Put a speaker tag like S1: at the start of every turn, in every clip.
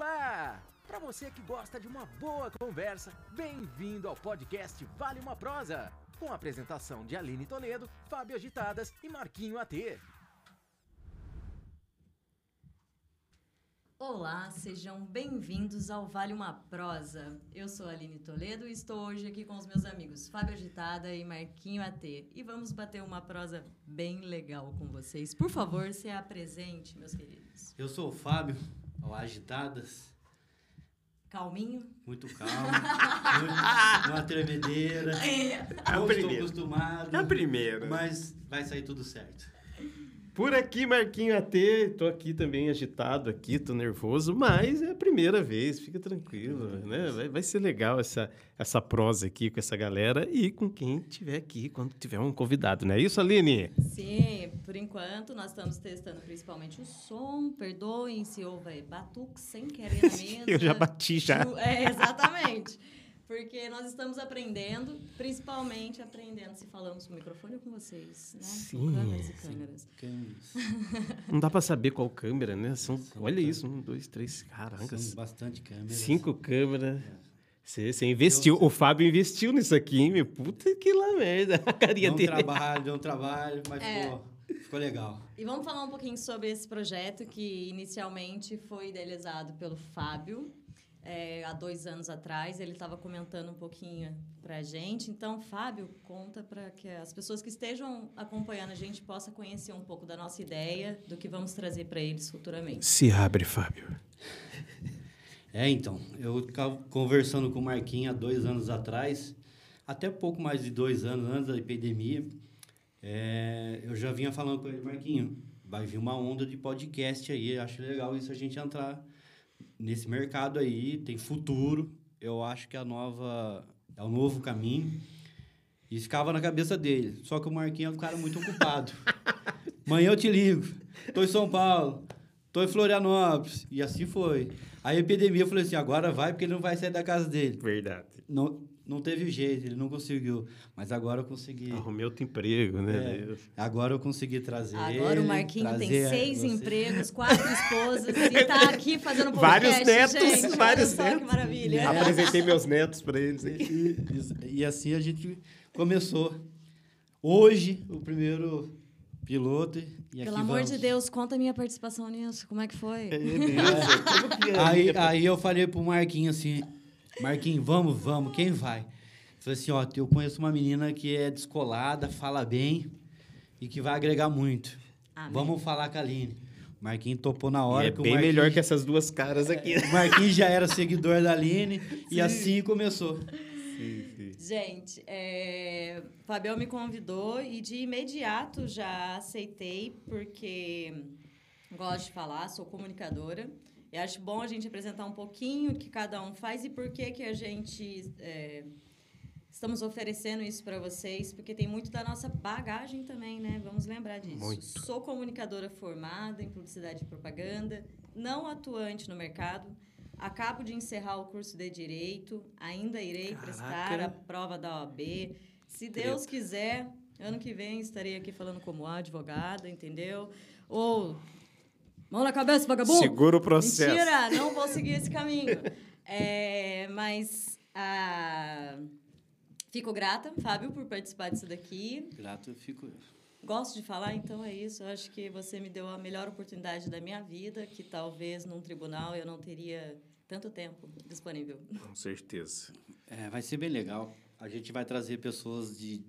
S1: Olá! Para você que gosta de uma boa conversa, bem-vindo ao podcast Vale uma Prosa, com a apresentação de Aline Toledo, Fábio Agitadas e Marquinho AT.
S2: Olá, sejam bem-vindos ao Vale uma Prosa. Eu sou a Aline Toledo e estou hoje aqui com os meus amigos Fábio Agitada e Marquinho AT. E vamos bater uma prosa bem legal com vocês. Por favor, se apresente, meus queridos.
S3: Eu sou o Fábio, Agitadas.
S2: Calminho?
S3: Muito calmo, muito, uma tremedeira.
S4: É a
S3: Não estou acostumado.
S4: É a primeira.
S3: Mas vai sair tudo certo.
S4: Por aqui, Marquinho AT, tô aqui também agitado aqui, tô nervoso, mas é a primeira vez, fica tranquilo, né? Vai, vai ser legal essa, essa prosa aqui com essa galera e com quem tiver aqui, quando tiver um convidado, não é isso, Aline?
S2: Sim, por enquanto nós estamos testando principalmente o som. Perdoem se houver batuque sem querer na mesa.
S4: Eu já bati já.
S2: É, exatamente. Porque nós estamos aprendendo, principalmente aprendendo se falamos com o microfone ou com vocês, né?
S4: Sim,
S2: com câmeras e câmeras.
S3: Câmeras.
S4: Não dá pra saber qual câmera, né? São, olha isso, um, dois, três, caraca,
S3: São bastante câmeras.
S4: cinco câmeras. Você você investiu, o Fábio investiu nisso aqui, hein, meu? Puta que lá merda, a carinha
S3: Deu um
S4: dele.
S3: trabalho, deu um trabalho, mas
S2: É.
S3: ficou, ficou legal.
S2: E vamos falar um pouquinho sobre esse projeto que inicialmente foi idealizado pelo Fábio. É, há dois anos atrás, ele estava comentando um pouquinho para a gente. Então, Fábio, conta para que as pessoas que estejam acompanhando a gente possam conhecer um pouco da nossa ideia, do que vamos trazer para eles futuramente.
S4: Se abre, Fábio.
S3: É, então, eu ficava conversando com o Marquinhos há dois anos atrás, até pouco mais de dois anos antes da epidemia, é, eu já vinha falando com ele, Marquinho, vai vir uma onda de podcast aí, acho legal isso a gente entrar nesse mercado aí, tem futuro, eu acho que a nova, é o novo caminho. Isso ficava na cabeça dele, só que o Marquinhos é um cara muito ocupado. Amanhã eu te ligo, tô em São Paulo, tô em Florianópolis, e assim foi. A epidemia, eu falei assim, agora vai, porque ele não vai sair da casa dele.
S4: Verdade.
S3: Não, não teve jeito, ele não conseguiu. Mas agora eu consegui.
S4: Arrumei outro emprego, né?
S3: É, agora eu consegui trazer.
S2: Agora o
S3: ele,
S2: Marquinho tem seis
S3: você.
S2: empregos, quatro esposas e está aqui fazendo podcast.
S4: Vários netos,
S2: gente. Olha
S4: vários
S2: só
S4: netos.
S2: que maravilha.
S4: Apresentei meus netos para eles aqui.
S3: E, e- e assim a gente começou. Hoje, o primeiro piloto. E aqui
S2: Pelo amor
S3: vamos.
S2: de Deus, conta a minha participação nisso. Como é que foi?
S4: Beleza. Como que é?
S3: Aí, aí eu falei pro Marquinhos assim, Marquinhos, vamos, vamos, quem vai? Falei assim, ó, eu conheço uma menina que é descolada, fala bem e que vai agregar muito.
S2: Amém.
S3: Vamos falar com a Aline. O Marquinhos topou na
S4: E
S3: hora.
S4: é
S3: que o
S4: bem
S3: Marquinhos-
S4: melhor que essas duas caras aqui.
S3: O Marquinhos já era seguidor da Aline e assim começou.
S4: Sim, sim.
S2: Gente, é, o Fabião me convidou e de imediato já aceitei, porque gosto de falar, sou comunicadora. E acho bom a gente apresentar um pouquinho o que cada um faz e por que, que a gente é, estamos oferecendo isso para vocês, porque tem muito da nossa bagagem também, né? Vamos lembrar disso.
S4: Muito.
S2: Sou comunicadora formada em publicidade e propaganda, não atuante no mercado. Acabo de encerrar o curso de Direito, ainda irei
S4: Caraca.
S2: prestar a prova da OAB. Se Deus quiser, ano que vem estarei aqui falando como advogada, entendeu? Ou mão na cabeça, vagabundo!
S4: Segura o processo.
S2: Mentira, não vou seguir esse caminho. É, mas ah, fico grata, Fábio, por participar disso daqui.
S3: Grato, eu fico.
S2: Gosto de falar, então é isso. Eu acho que você me deu a melhor oportunidade da minha vida, que talvez num tribunal eu não teria tanto tempo disponível.
S4: Com certeza.
S3: É, vai ser bem legal. A gente vai trazer pessoas de,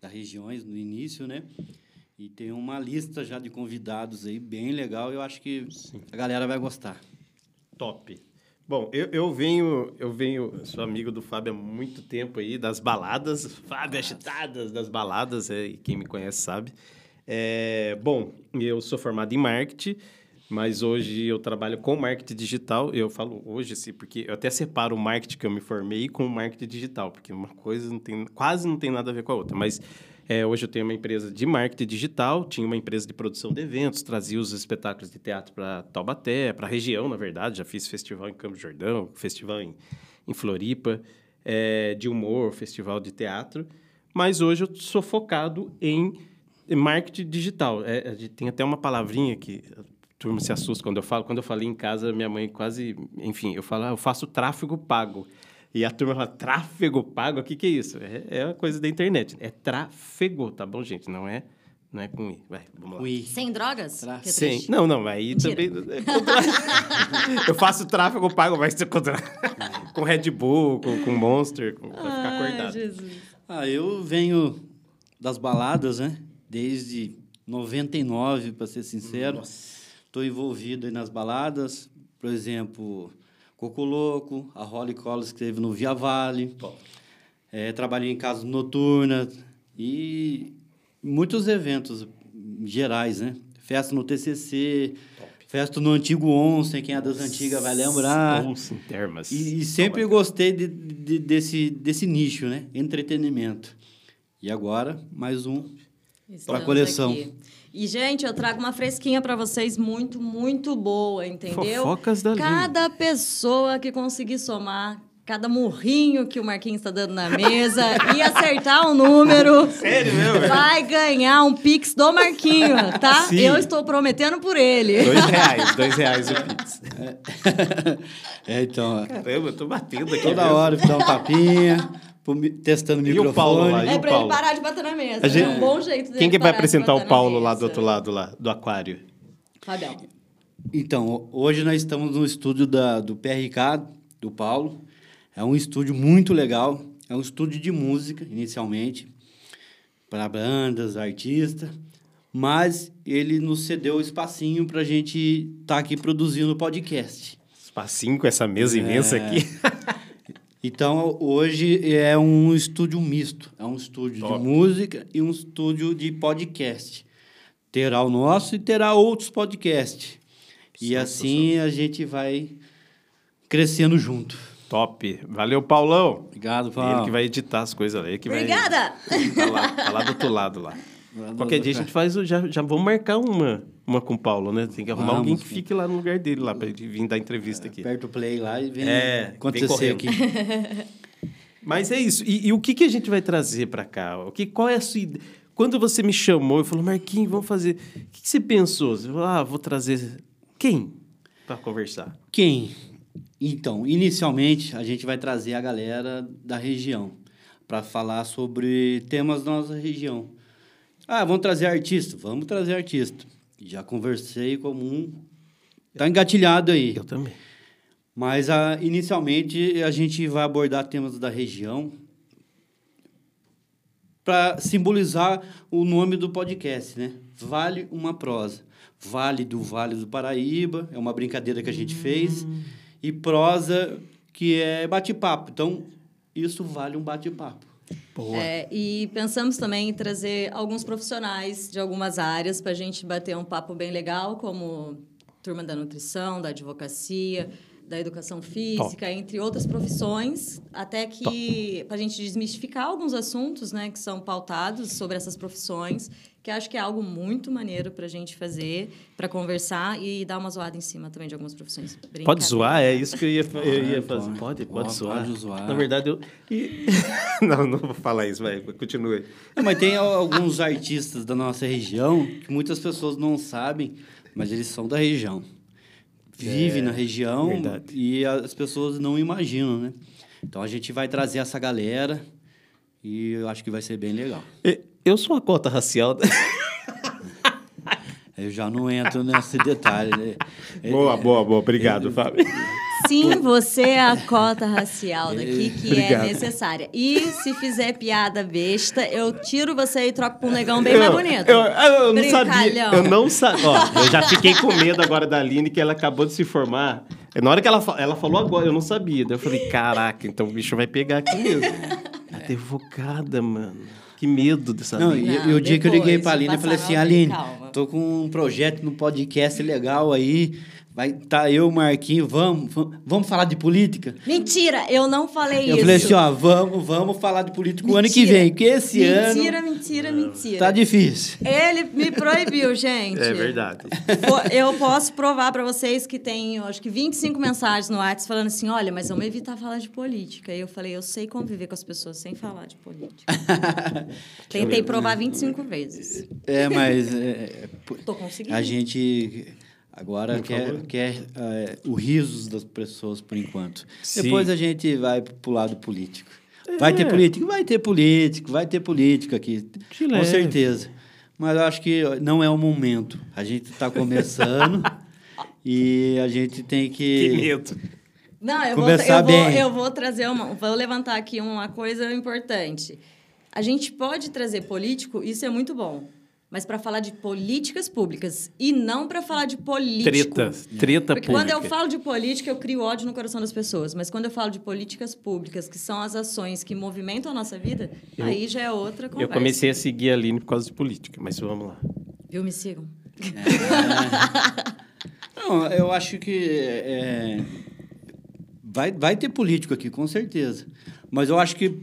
S3: das regiões no início, né? E tem uma lista já de convidados aí bem legal. Eu acho que a galera vai gostar.
S4: Top. Bom, eu, eu venho, eu venho, sou amigo do Fábio há muito tempo aí, das baladas, Fábio agitadas das baladas, é, e quem me conhece sabe. É, bom, eu sou formado em marketing, mas hoje eu trabalho com marketing digital. Eu falo hoje, assim, porque eu até separo o marketing que eu me formei com o marketing digital, porque uma coisa não tem, quase não tem nada a ver com a outra. Mas é, hoje eu tenho uma empresa de marketing digital, tinha uma empresa de produção de eventos, trazia os espetáculos de teatro para Taubaté, para a região, na verdade. Já fiz festival em Campos do Jordão, festival em, em Floripa, é, de humor, festival de teatro. Mas hoje eu sou focado em marketing digital. É, tem até uma palavrinha que turma se assusta quando eu falo. Quando eu falei em casa, minha mãe quase. Enfim, eu falo, ah, eu faço tráfego pago. E a turma fala, tráfego pago? O que, que é isso? É, é uma coisa da internet. É tráfego, tá bom, gente? Não é, não é com I. Vai, vamos lá.
S3: Ui.
S2: Sem drogas?
S3: Tra-
S2: é triste.
S4: Não, não, aí
S2: Mentira.
S4: também. é contra- eu faço tráfego pago, vai ser contra... com Red Bull, com, com Monster, com... vai ficar
S2: Ai,
S4: acordado.
S2: Jesus.
S3: Ah, eu venho das baladas, né? Desde 99, para ser sincero. Estou envolvido aí nas baladas. Por exemplo, Coco Louco, a Holly Collins que teve no Via Vale. É, trabalhei em casas noturnas e muitos eventos gerais, né? Festa no TCC, festa no Antigo Onsen, quem é das antigas vai lembrar.
S4: Em termas.
S3: E, e sempre gostei de, de- desse, desse nicho, né? Entretenimento. E agora, mais um.
S2: Estamos
S3: coleção.
S2: aqui. E, gente, eu trago uma fresquinha para vocês muito, muito boa, entendeu?
S4: Fofocas da.
S2: Cada pessoa que conseguir somar cada murrinho que o Marquinhos está dando na mesa e acertar o número,
S4: Sério mesmo?
S2: vai ganhar um Pix do Marquinho, tá?
S4: Sim.
S2: Eu estou prometendo por ele.
S4: Dois reais, dois reais o Pix.
S3: É, então,
S4: Caramba, eu tô batendo aqui.
S3: toda
S4: mesmo.
S3: hora dá um tapinha, testando o
S4: E o
S3: microfone.
S4: Paulo lá? E
S2: É
S4: o
S2: para ele parar de bater na mesa.
S4: A gente-
S2: É um bom jeito dele
S4: Quem que vai apresentar o Paulo lá do outro lado, lá, do aquário?
S2: Fabião.
S3: Então, hoje nós estamos no estúdio da, do PRK, do Paulo. É um estúdio muito legal. É um estúdio de música, inicialmente, para bandas, artistas. Mas ele nos cedeu o espacinho para a gente estar aqui produzindo podcast.
S4: Espacinho com essa mesa imensa aqui.
S3: Então, hoje é um estúdio misto. É um estúdio
S4: Top.
S3: de música e um estúdio de podcast. Terá o nosso e terá outros podcasts. E assim a gente vai crescendo junto.
S4: Top. Valeu, Paulão.
S3: Obrigado,
S4: Ele
S3: Paulo.
S4: que vai editar as coisas ali. Que
S2: Obrigada!
S4: Vai, tá, lá, tá lá do outro lado lá. Qualquer dia a gente faz, o- já, já vamos marcar uma, uma com o Paulo, né? Tem que arrumar
S3: Vamos.
S4: alguém que fique lá no lugar dele, lá, pra ele vir dar entrevista aqui.
S3: Aperta o play lá e vem
S4: É,
S3: acontecer aqui.
S4: Mas é isso. E, e o que, que a gente vai trazer pra cá? O que, qual é a sua ideia? Quando você me chamou e falou, Marquinhos, vamos fazer. O que, que você pensou? Você falou, ah, vou trazer. Quem? Pra conversar.
S3: Quem? Então, inicialmente, a gente vai trazer a galera da região para falar sobre temas da nossa região. Ah, vamos trazer artista? Vamos trazer artista. Já conversei com um. Tá engatilhado aí.
S4: Eu também.
S3: Mas ah, inicialmente a gente vai abordar temas da região para simbolizar o nome do podcast, né? Vale uma prosa. Vale do Vale do Paraíba, é uma brincadeira que a gente fez. E prosa, que é bate-papo. Então, isso vale um bate-papo.
S2: É, e pensamos também em trazer alguns profissionais de algumas áreas para a gente bater um papo bem legal, como turma da nutrição, da advocacia, da educação física, entre outras profissões, até que para a gente desmistificar alguns assuntos, né, que são pautados sobre essas profissões, que acho que é algo muito maneiro para a gente fazer, para conversar e dar uma zoada em cima também de algumas profissões.
S4: Pode zoar? É isso que eu ia, eu ia fazer.
S3: pode.
S4: Pode? Pode, zoar.
S3: pode zoar.
S4: Na verdade, eu. e- não, não vou falar isso, vai. Continue.
S3: Não, mas tem al- alguns artistas da nossa região que muitas pessoas não sabem, mas eles são da região. Vivem na região
S4: verdade.
S3: e as pessoas não imaginam, né? Então a gente vai trazer essa galera e eu acho que vai ser bem legal.
S4: E- Eu sou uma cota racial.
S3: Eu já não entro nesse detalhe. Né? É-
S4: boa, boa, boa. Obrigado, Fábio.
S2: Sim, você é a cota racial daqui que
S4: Obrigado.
S2: é necessária. E se fizer piada besta, eu tiro você e troco por um negão bem mais bonito.
S4: Eu, eu- eu não sabia. Eu não sabia. Eu já fiquei com medo agora da Aline, que ela acabou de se formar. Na hora que ela, fa- ela falou agora, eu não sabia. Daí eu falei, caraca, então o bicho vai pegar aqui mesmo. Advogada, mano. Que medo dessa
S3: Não, e,
S2: Não,
S3: e o dia que eu liguei pra Aline, eu falei assim, Aline,
S2: calma."
S3: tô com um projeto no podcast legal aí, vai tá eu, Marquinho, vamos, vamos, vamos falar de política?
S2: Mentira, eu não falei
S3: Eu
S2: isso.
S3: falei assim, ó, vamos, vamos falar de política o ano que
S2: Mentira.
S3: vem, porque esse
S2: mentira,
S3: ano
S2: mentira, mentira.
S3: tá difícil.
S2: Ele me proibiu, gente.
S4: É verdade.
S2: Eu posso provar pra vocês que tem, eu acho que 25 mensagens no WhatsApp falando assim: olha, mas vamos evitar falar de política. E eu falei: eu sei conviver com as pessoas sem falar de política. Tentei provar 25 vezes.
S3: É, mas é,
S2: Tô conseguindo.
S3: a gente Agora quer, quer é, o risos das pessoas por enquanto.
S4: Sim.
S3: Depois a gente vai pro lado político. Vai ter político? Vai ter político, vai ter político aqui.
S4: De
S3: com
S4: leve.
S3: certeza. Mas eu acho que não é o momento. A gente está começando e a gente tem que.
S4: Que medo.
S2: Não, eu vou,
S3: Começar
S2: eu, vou,
S3: bem.
S2: eu vou trazer uma. Vou levantar aqui uma coisa importante. A gente pode trazer político, isso é muito bom. Mas para falar de políticas públicas e não para falar de político.
S4: Treta. Treta
S2: Porque
S4: pública.
S2: quando eu falo de política, eu crio ódio no coração das pessoas. Mas quando eu falo de políticas públicas, que são as ações que movimentam a nossa vida,
S4: Eu-
S2: aí já é outra conversa.
S4: Eu comecei a seguir a Aline por causa de política, mas vamos lá.
S2: Viu? Me sigam.
S3: Não, eu acho que é, vai, vai ter político aqui, com certeza. Mas eu acho que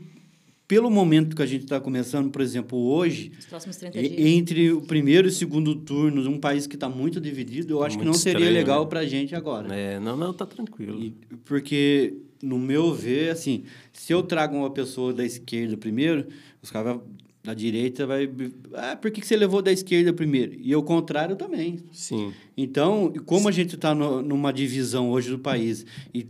S3: pelo momento que a gente está começando, por exemplo, hoje,
S2: Os próximos 30 dias.
S3: entre o primeiro e o segundo turno, um país que está muito dividido, eu acho que não seria
S4: estranho,
S3: legal
S4: né?
S3: para a gente agora.
S4: É, não, não, tá tranquilo.
S3: E- porque, no meu ver, assim, se eu trago uma pessoa da esquerda primeiro, os caras da direita vai... Ah, por que que você levou da esquerda primeiro? E o contrário também.
S4: Sim.
S3: Então, como a gente está numa divisão hoje do país e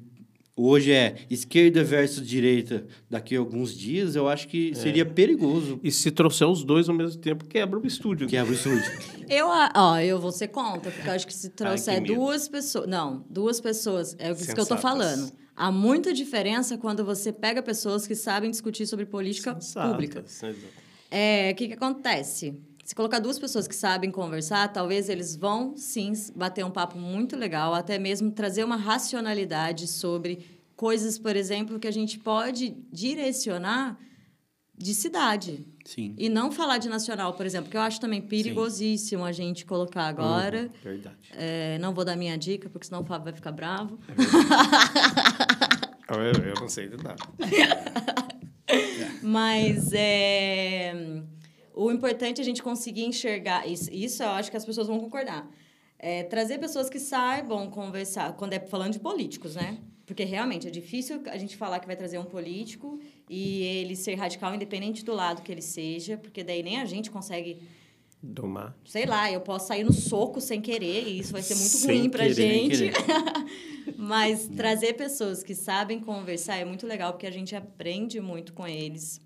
S3: hoje é esquerda versus direita daqui a alguns dias, eu acho que seria perigoso
S4: E se trouxer os dois ao mesmo tempo, quebra o estúdio.
S3: que abra o estúdio.
S2: Eu, a- ó, eu vou ser contra, porque eu acho que se trouxer
S4: que medo.
S2: duas pessoas. Não, duas pessoas. É isso que eu tô falando. Há muita diferença quando você pega pessoas que sabem discutir sobre política
S4: Sensatas,
S2: pública.
S4: exato.
S2: É, o que, que acontece? Se colocar duas pessoas que sabem conversar, talvez eles vão sim bater um papo muito legal, até mesmo trazer uma racionalidade sobre coisas, por exemplo, que a gente pode direcionar de cidade.
S3: Sim.
S2: E não falar de nacional, por exemplo, que eu acho também perigosíssimo a gente colocar agora.
S4: Verdade.
S2: É, não vou dar minha dica, porque senão o Fábio vai ficar bravo.
S4: Eu, eu não sei de nada.
S2: Mas é, o importante é a gente conseguir enxergar. Isso, isso eu acho que as pessoas vão concordar. É, trazer pessoas que saibam conversar, quando é falando de políticos, né? Porque realmente é difícil a gente falar que vai trazer um político e ele ser radical, independente do lado que ele seja, porque daí nem a gente consegue
S4: Domar.
S2: sei lá, eu posso sair no soco sem querer e isso vai ser muito
S4: Sem
S2: ruim pra
S3: querer,
S2: gente. Mas trazer pessoas que sabem conversar é muito legal porque a gente aprende muito com eles.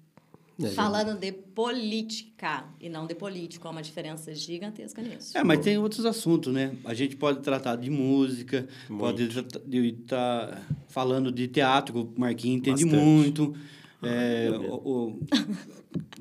S4: É,
S2: Falando de política e não de político, há uma diferença gigantesca nisso.
S3: É, mas tem outros assuntos, né? A gente pode tratar de música,
S4: Muito.
S3: pode estar falando de teatro, que o Marquinhos entende
S4: Bastante.
S3: muito. É, o- o-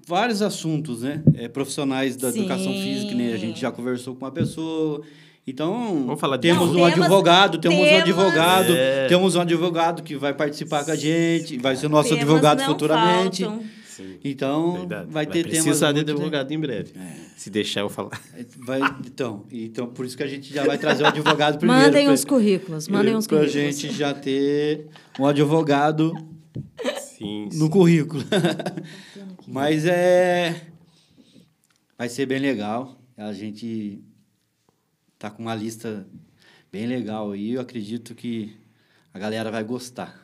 S3: vários assuntos, né? É, profissionais da educação
S2: Sim.
S3: física, né? A gente já conversou com uma pessoa. Então,
S4: Vamos falar
S3: temos
S2: Não,
S3: um
S2: temas-
S3: advogado, temos um
S2: temas-
S3: advogado,
S4: É.
S3: temos um advogado que vai participar com a gente, vai ser nosso
S2: Temas
S3: advogado futuramente.
S2: faltam.
S4: Sim.
S3: Então,
S4: Verdade.
S3: vai ter temas
S4: precisar de advogado em breve. Se deixar eu falar.
S3: Vai, então, então, por isso que a gente já vai trazer o advogado primeiro.
S2: Mandem
S3: pra-
S2: os currículos, mandem os
S3: pra
S2: currículos.
S3: gente já ter um advogado
S4: Sim,
S3: no currículo. Mas é. Vai ser bem legal. A gente tá com uma lista bem legal aí. Eu acredito que a galera vai gostar.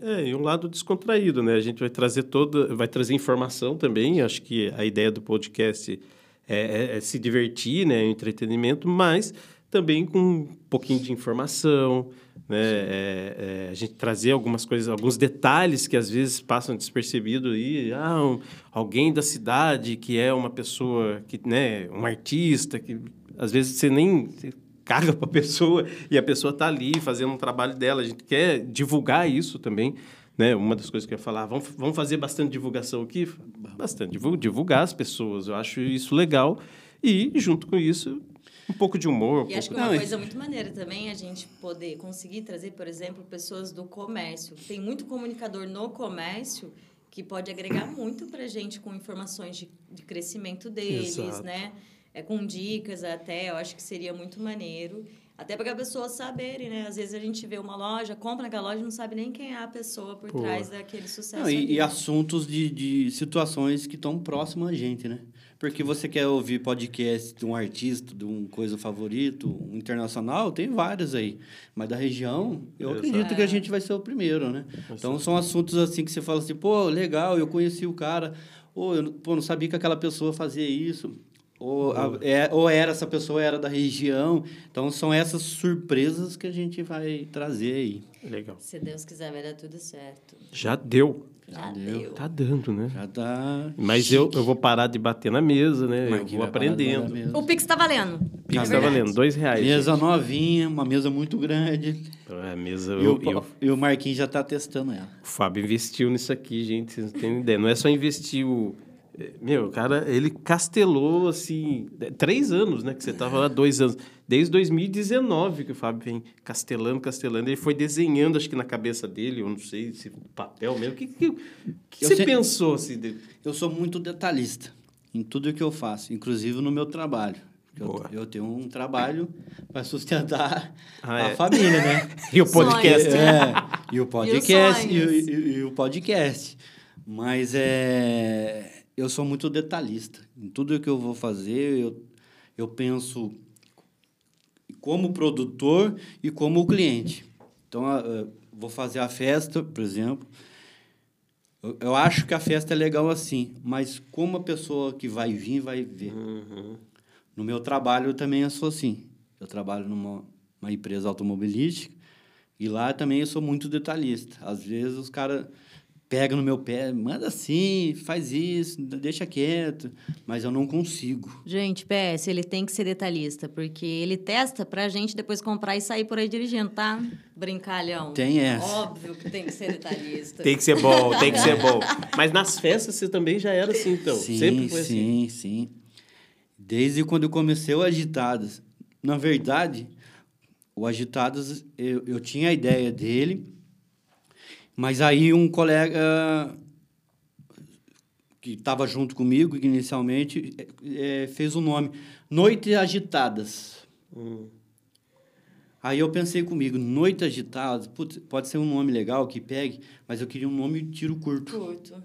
S4: É, e um lado descontraído, né? A gente vai trazer toda, vai trazer informação também. Acho que a ideia do podcast é, é- é se divertir, né? Entretenimento, mas também com um pouquinho de informação, né? É, é, a gente trazer algumas coisas, alguns detalhes que às vezes passam despercebido aí. Ah, um- alguém da cidade que é uma pessoa que, né? Um artista que às vezes você nem você caga para a pessoa e a pessoa está ali fazendo um trabalho dela. A gente quer divulgar isso também. Né? Uma das coisas que eu ia falar, vamos, vamos fazer bastante divulgação aqui? Bastante. Divul- Divulgar as pessoas. Eu acho isso legal. E, junto com isso, um pouco de humor. um
S2: E acho que uma coisa muito maneira também é a gente poder conseguir trazer, por exemplo, pessoas do comércio. Tem muito comunicador no comércio que pode agregar muito para a gente com informações de, de crescimento deles,
S4: Exato.
S2: né? É, com dicas até, eu acho que seria muito maneiro. Até para as pessoas saberem, né? Às vezes a gente vê uma loja, compra naquela loja e não sabe nem quem é a pessoa por
S4: Pô.
S2: trás daquele sucesso.
S3: Não, e, e assuntos de, de situações que estão próximas a gente, né? Porque você quer ouvir podcast de um artista, de um coisa favorito, um internacional, tem vários aí. Mas da região, eu
S4: Exato.
S3: acredito que a gente vai ser o primeiro, né? Então são assuntos assim que você fala assim, pô, legal, eu conheci o cara, ou eu pô, não sabia que aquela pessoa fazia isso. Ou, a- é, ou era essa pessoa era da região. Então são essas surpresas que a gente vai trazer aí.
S4: Legal.
S2: Se Deus quiser, vai dar tudo certo.
S4: Já deu.
S2: Já
S3: deu.
S2: deu.
S4: Tá dando, né?
S3: Já tá.
S4: Mas eu, eu vou parar de bater na mesa, né? Eu
S3: Marquinhos
S4: vou aprendendo.
S2: O Pix tá valendo.
S4: Pix
S2: É
S4: tá valendo, dois reais.
S3: Mesa novinha, uma mesa muito grande.
S4: É, mesa,
S3: E
S4: eu,
S3: o,
S4: eu-
S3: e o Marquinhos já tá testando ela.
S4: o Fábio investiu nisso aqui, gente, vocês não têm ideia. Não é só investir o... Meu, o cara, ele castelou, assim, três anos, né? Que você tava lá, dois anos. Desde 2019 que o Fábio vem castelando, castelando. Ele foi desenhando, acho que na cabeça dele, eu não sei se papel mesmo. O que, que, que você
S3: sei-
S4: pensou, assim, dele?
S3: Eu sou muito detalhista em tudo que eu faço, inclusive no meu trabalho. Eu, eu tenho um trabalho para sustentar
S4: Ah,
S3: a
S4: é.
S3: família, né?
S4: E o podcast?
S3: É, e o podcast. E, o- e- e o podcast. Mas é, eu sou muito detalhista. Em tudo que eu vou fazer, eu, eu penso como produtor e como cliente. Então, vou fazer a festa, por exemplo. Eu, eu acho que a festa é legal assim, mas como a pessoa que vai vir vai ver.
S4: Uhum.
S3: No meu trabalho eu também sou assim. Eu trabalho numa uma empresa automobilística e lá também eu sou muito detalhista. Às vezes os caras pegam no meu pé, manda assim, faz isso, deixa quieto, mas eu não consigo.
S2: Gente, PS, ele tem que ser detalhista, porque ele testa pra gente depois comprar e sair por aí dirigindo, tá? Brincalhão.
S3: Tem essa.
S2: Óbvio que tem que ser detalhista.
S4: Tem que ser bom, tem que ser bom. Mas nas festas você também já era assim, então?
S3: sim,
S4: Sempre foi assim?
S3: sim, sim. Desde quando eu comecei o Agitadas. Na verdade, o Agitadas, eu, eu tinha a ideia dele, mas aí um colega que estava junto comigo inicialmente eh, fez o nome Noite Agitadas.
S4: Hum.
S3: Aí eu pensei comigo, Noite Agitadas, putz, pode ser um nome legal que pegue, mas eu queria um nome tiro curto.
S2: Curto.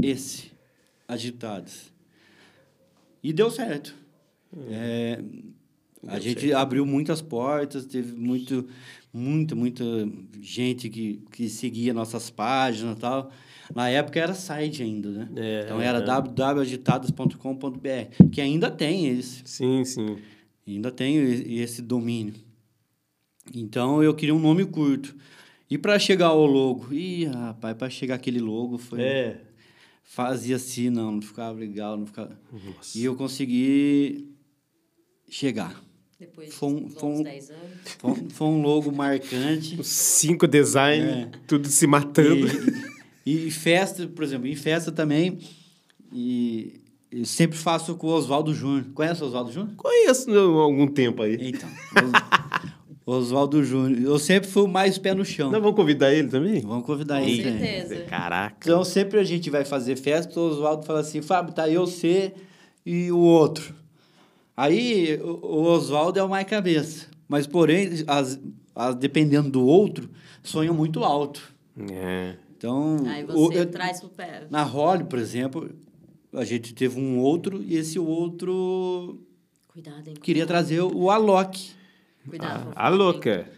S3: Esse, Agitados. E deu certo. É, a
S4: Deu
S3: gente
S4: certo.
S3: abriu muitas portas, teve muito, muita, muita gente que, que seguia nossas páginas e tal. Na época era site ainda, né?
S4: É,
S3: então era
S4: é.
S3: www.agitadas.com.br, que ainda tem esse.
S4: Sim, sim.
S3: Ainda e- esse domínio. Então eu queria um nome curto. E para chegar ao logo, ih, rapaz, para chegar aquele logo foi
S4: É.
S3: fazia assim, não, não ficava legal, não ficava.
S4: Nossa.
S3: E eu consegui chegar.
S2: Depois de
S3: Foi um-
S2: uns
S3: foi um-
S2: 10 anos.
S3: Foi, um- foi um logo marcante.
S4: Os cinco design,
S3: É.
S4: tudo se matando.
S3: E, e festa, por exemplo, em festa também, e eu sempre faço com o Oswaldo Júnior. Conhece o Oswaldo Júnior?
S4: Conheço há algum tempo aí.
S3: Então, Os- Oswaldo Júnior. Eu sempre fui o mais pé no chão.
S4: Nós vamos convidar ele também?
S3: Vamos convidar
S2: Com
S3: ele. também.
S2: certeza.
S4: Caraca.
S3: Então, sempre a gente vai fazer festa, o Oswaldo fala assim, Fábio, tá eu, você e o outro. Aí, o o Oswaldo é o mais cabeça. Mas, porém, as, as, dependendo do outro, sonha muito alto.
S4: É.
S3: Então,
S2: Aí
S3: o-
S2: você
S3: eu-
S2: traz pro pé.
S3: na Holly, por exemplo, a gente teve um outro e esse outro
S2: Cuidado, hein?
S3: queria trazer o Alok.
S2: Cuidado.
S4: A, a louca.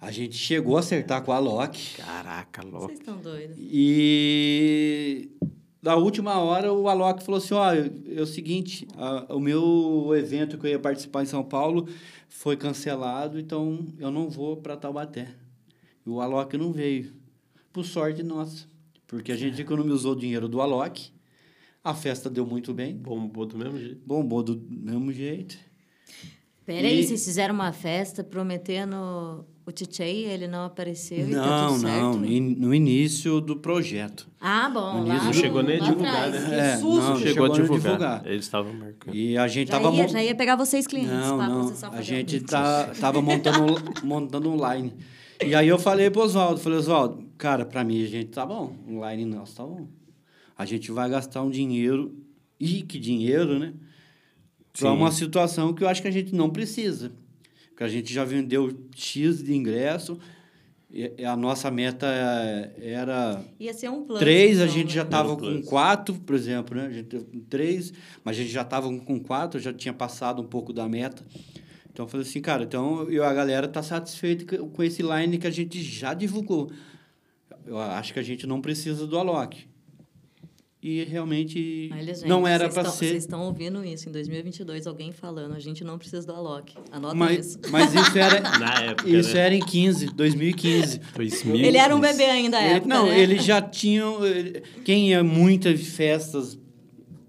S3: A gente chegou a acertar com o Alok.
S4: Caraca, louca.
S2: Vocês estão doidos.
S3: E da última hora o Alok falou assim: ó, é o seguinte, a- o meu evento que eu ia participar em São Paulo foi cancelado, então eu não vou para Taubaté. E o Alok não veio. Por sorte nossa, porque a gente economizou o dinheiro do Alok, a festa deu muito bem,
S4: Bombou do mesmo jeito.
S3: bombou do mesmo jeito.
S2: Peraí,
S3: E-
S2: vocês fizeram uma festa prometendo o Tchê ele não apareceu e tá
S3: Não,
S2: tudo certo?
S3: não, in- no início do projeto.
S2: Ah, bom.
S3: No
S2: Lá,
S3: início-
S4: Não chegou nem a divulgar,
S2: atrás.
S4: né?
S2: Que
S3: É,
S2: susto.
S3: não,
S4: Não
S3: chegou
S4: chegou a divulgar.
S3: divulgar.
S4: Eles estavam marcando.
S3: E a gente
S2: Já
S3: tava
S2: ia,
S3: mon-
S2: já ia pegar vocês clientes
S3: Não,
S2: pra
S3: não.
S2: processar o
S3: A gente tá, tava montando, montando online. E aí eu falei pro Oswaldo, falei, Oswaldo, cara, pra mim a gente tá bom. Online nosso tá bom. A gente vai gastar um dinheiro, e que dinheiro, né? Pra
S4: Sim.
S3: uma situação que eu acho que a gente não precisa. Porque a gente já vendeu X de ingresso, e a nossa meta é- era
S2: Ia ser um plano.
S3: três, a
S2: então,
S3: gente
S2: né?
S3: já estava com quatro, por exemplo, né? A gente teve com três, mas a gente já estava com quatro, já tinha passado um pouco da meta. Então eu falei assim, cara, então eu, a galera tá satisfeita com- com esse line que a gente já divulgou. Eu acho que a gente não precisa do Alok. E realmente
S2: Olha, gente,
S3: não era para ser.
S2: Vocês estão ouvindo isso em 2022, alguém falando, a gente não precisa do Alok. Anota
S3: Mas,
S2: isso.
S3: mas isso era,
S4: Na época,
S3: isso
S4: né?
S3: era em 15, 2015.
S4: 2000.
S2: Ele era um bebê ainda
S3: Ele-
S2: época,
S3: não,
S2: né?
S3: eles já tinham. ele- Quem ia muitas festas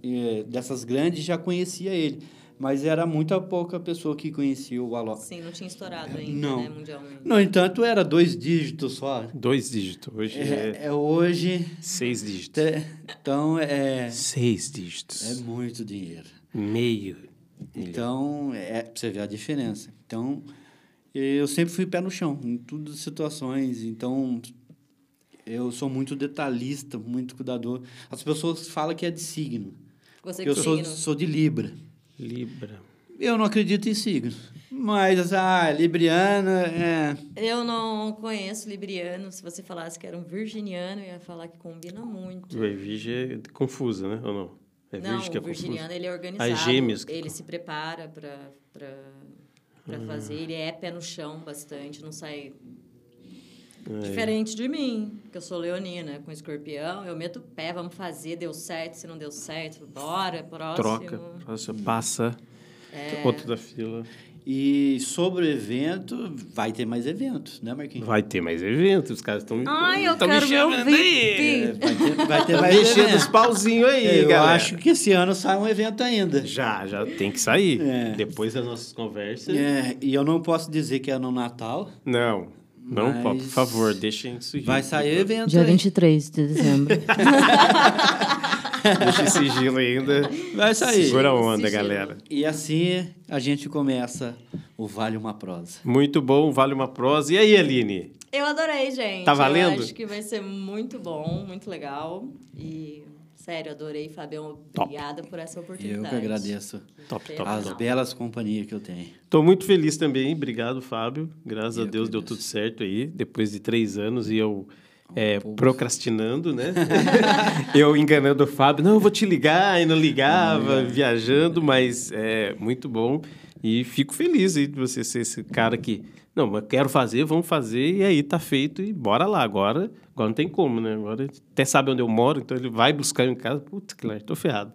S3: eh, dessas grandes já conhecia ele. Mas era muita pouca pessoa que conhecia o Alok.
S2: Sim, não tinha estourado ainda,
S3: Não.
S2: né, mundialmente.
S3: No entanto, era dois dígitos só.
S4: Dois dígitos. Hoje é,
S3: É, é hoje.
S4: seis dígitos.
S3: te- Então, é,
S4: Seis
S3: é
S4: dígitos.
S3: muito dinheiro.
S4: Meio.
S3: Então, é pra você ver a diferença. Então, eu sempre fui pé no chão, em todas as situações. Então, eu sou muito detalhista, muito cuidador. As pessoas falam que é de signo.
S2: Você
S3: eu
S2: que
S3: sou, sou de Libra.
S4: Libra.
S3: Eu não acredito em signo. Mas, ah, Libriana, é...
S2: Eu não conheço libriano. Se você falasse que era um virginiano, eu ia falar que combina muito.
S4: O Evige é confusa, né? Ou não? É
S2: não,
S4: virgem que é
S2: o virginiano, ele é organizado.
S4: Ah, gêmeos que-
S2: Ele se prepara para para fazer. Ele é pé no chão bastante, não sai... Diferente de mim, que eu sou leonina, com escorpião, eu meto o pé, vamos fazer, deu certo, se não deu certo, bora, próximo.
S4: Troca. Passa, passa.
S2: É.
S4: Outro da fila.
S3: E sobre o evento, vai ter mais eventos, né, Marquinhos?
S4: Vai ter mais eventos. Os caras estão
S2: Ai, eu
S4: tão
S2: quero
S4: chamando aí.
S3: É, vai ter, vai ter
S4: Tá
S3: mais
S4: mexendo os pauzinhos aí,
S3: Eu
S4: galera.
S3: acho que esse ano sai um evento ainda.
S4: Já, já tem que sair.
S3: É.
S4: Depois das nossas conversas.
S3: É, e eu não posso dizer que é no Natal.
S4: Não, não,
S3: Mas-
S4: por favor, deixem isso
S3: Vai sair evento
S2: Dia
S3: aí.
S2: 23 de dezembro.
S4: Deixa sigilo ainda.
S3: Vai sair.
S4: Segura a onda,
S2: Sigilo.
S4: galera.
S3: E assim a gente começa o Vale Uma Prosa.
S4: Muito bom, vale uma prosa. E aí, Aline?
S2: Eu adorei, gente.
S4: Tá valendo?
S2: Eu acho que vai ser muito bom, muito legal. E, sério, adorei, Fabião. Obrigada por essa
S3: Eu
S2: oportunidade.
S3: que agradeço
S4: Top, top,
S3: as
S4: top.
S3: belas companhias que eu tenho.
S4: Tô muito feliz também. Obrigado, Fábio. Graças a
S3: Eu
S4: Deus
S3: que
S4: deu tudo certo aí. Depois de três anos e eu é, procrastinando, né? eu enganando o Fábio. Não, eu vou te ligar. E não ligava, viajando. Mas é muito bom. E fico feliz aí de você ser esse cara que... Não, mas quero fazer, vamos fazer. E aí tá feito e bora lá. Agora, agora não tem como, né? Agora até sabe onde eu moro. Então ele vai buscar em casa. Putz, que lá, tô ferrado.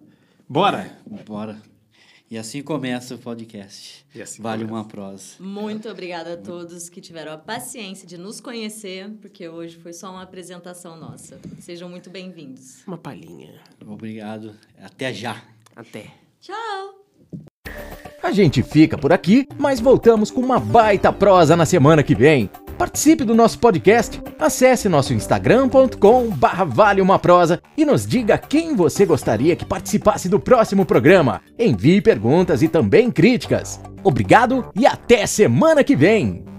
S4: Bora!
S3: Bora. E assim começa o podcast.
S4: E assim
S3: vale
S4: começa.
S3: uma prosa.
S2: Muito obrigada a todos que tiveram a paciência de nos conhecer, porque hoje foi só uma apresentação nossa. Sejam muito bem-vindos.
S4: Uma palhinha.
S3: Obrigado. Até já.
S4: Até.
S2: Tchau!
S1: A gente fica por aqui, mas voltamos com uma baita prosa na semana que vem. Participe do nosso podcast, acesse nosso instagram.com barra vale uma prosa e nos diga quem você gostaria que participasse do próximo programa. Envie perguntas e também críticas. Obrigado e até semana que vem!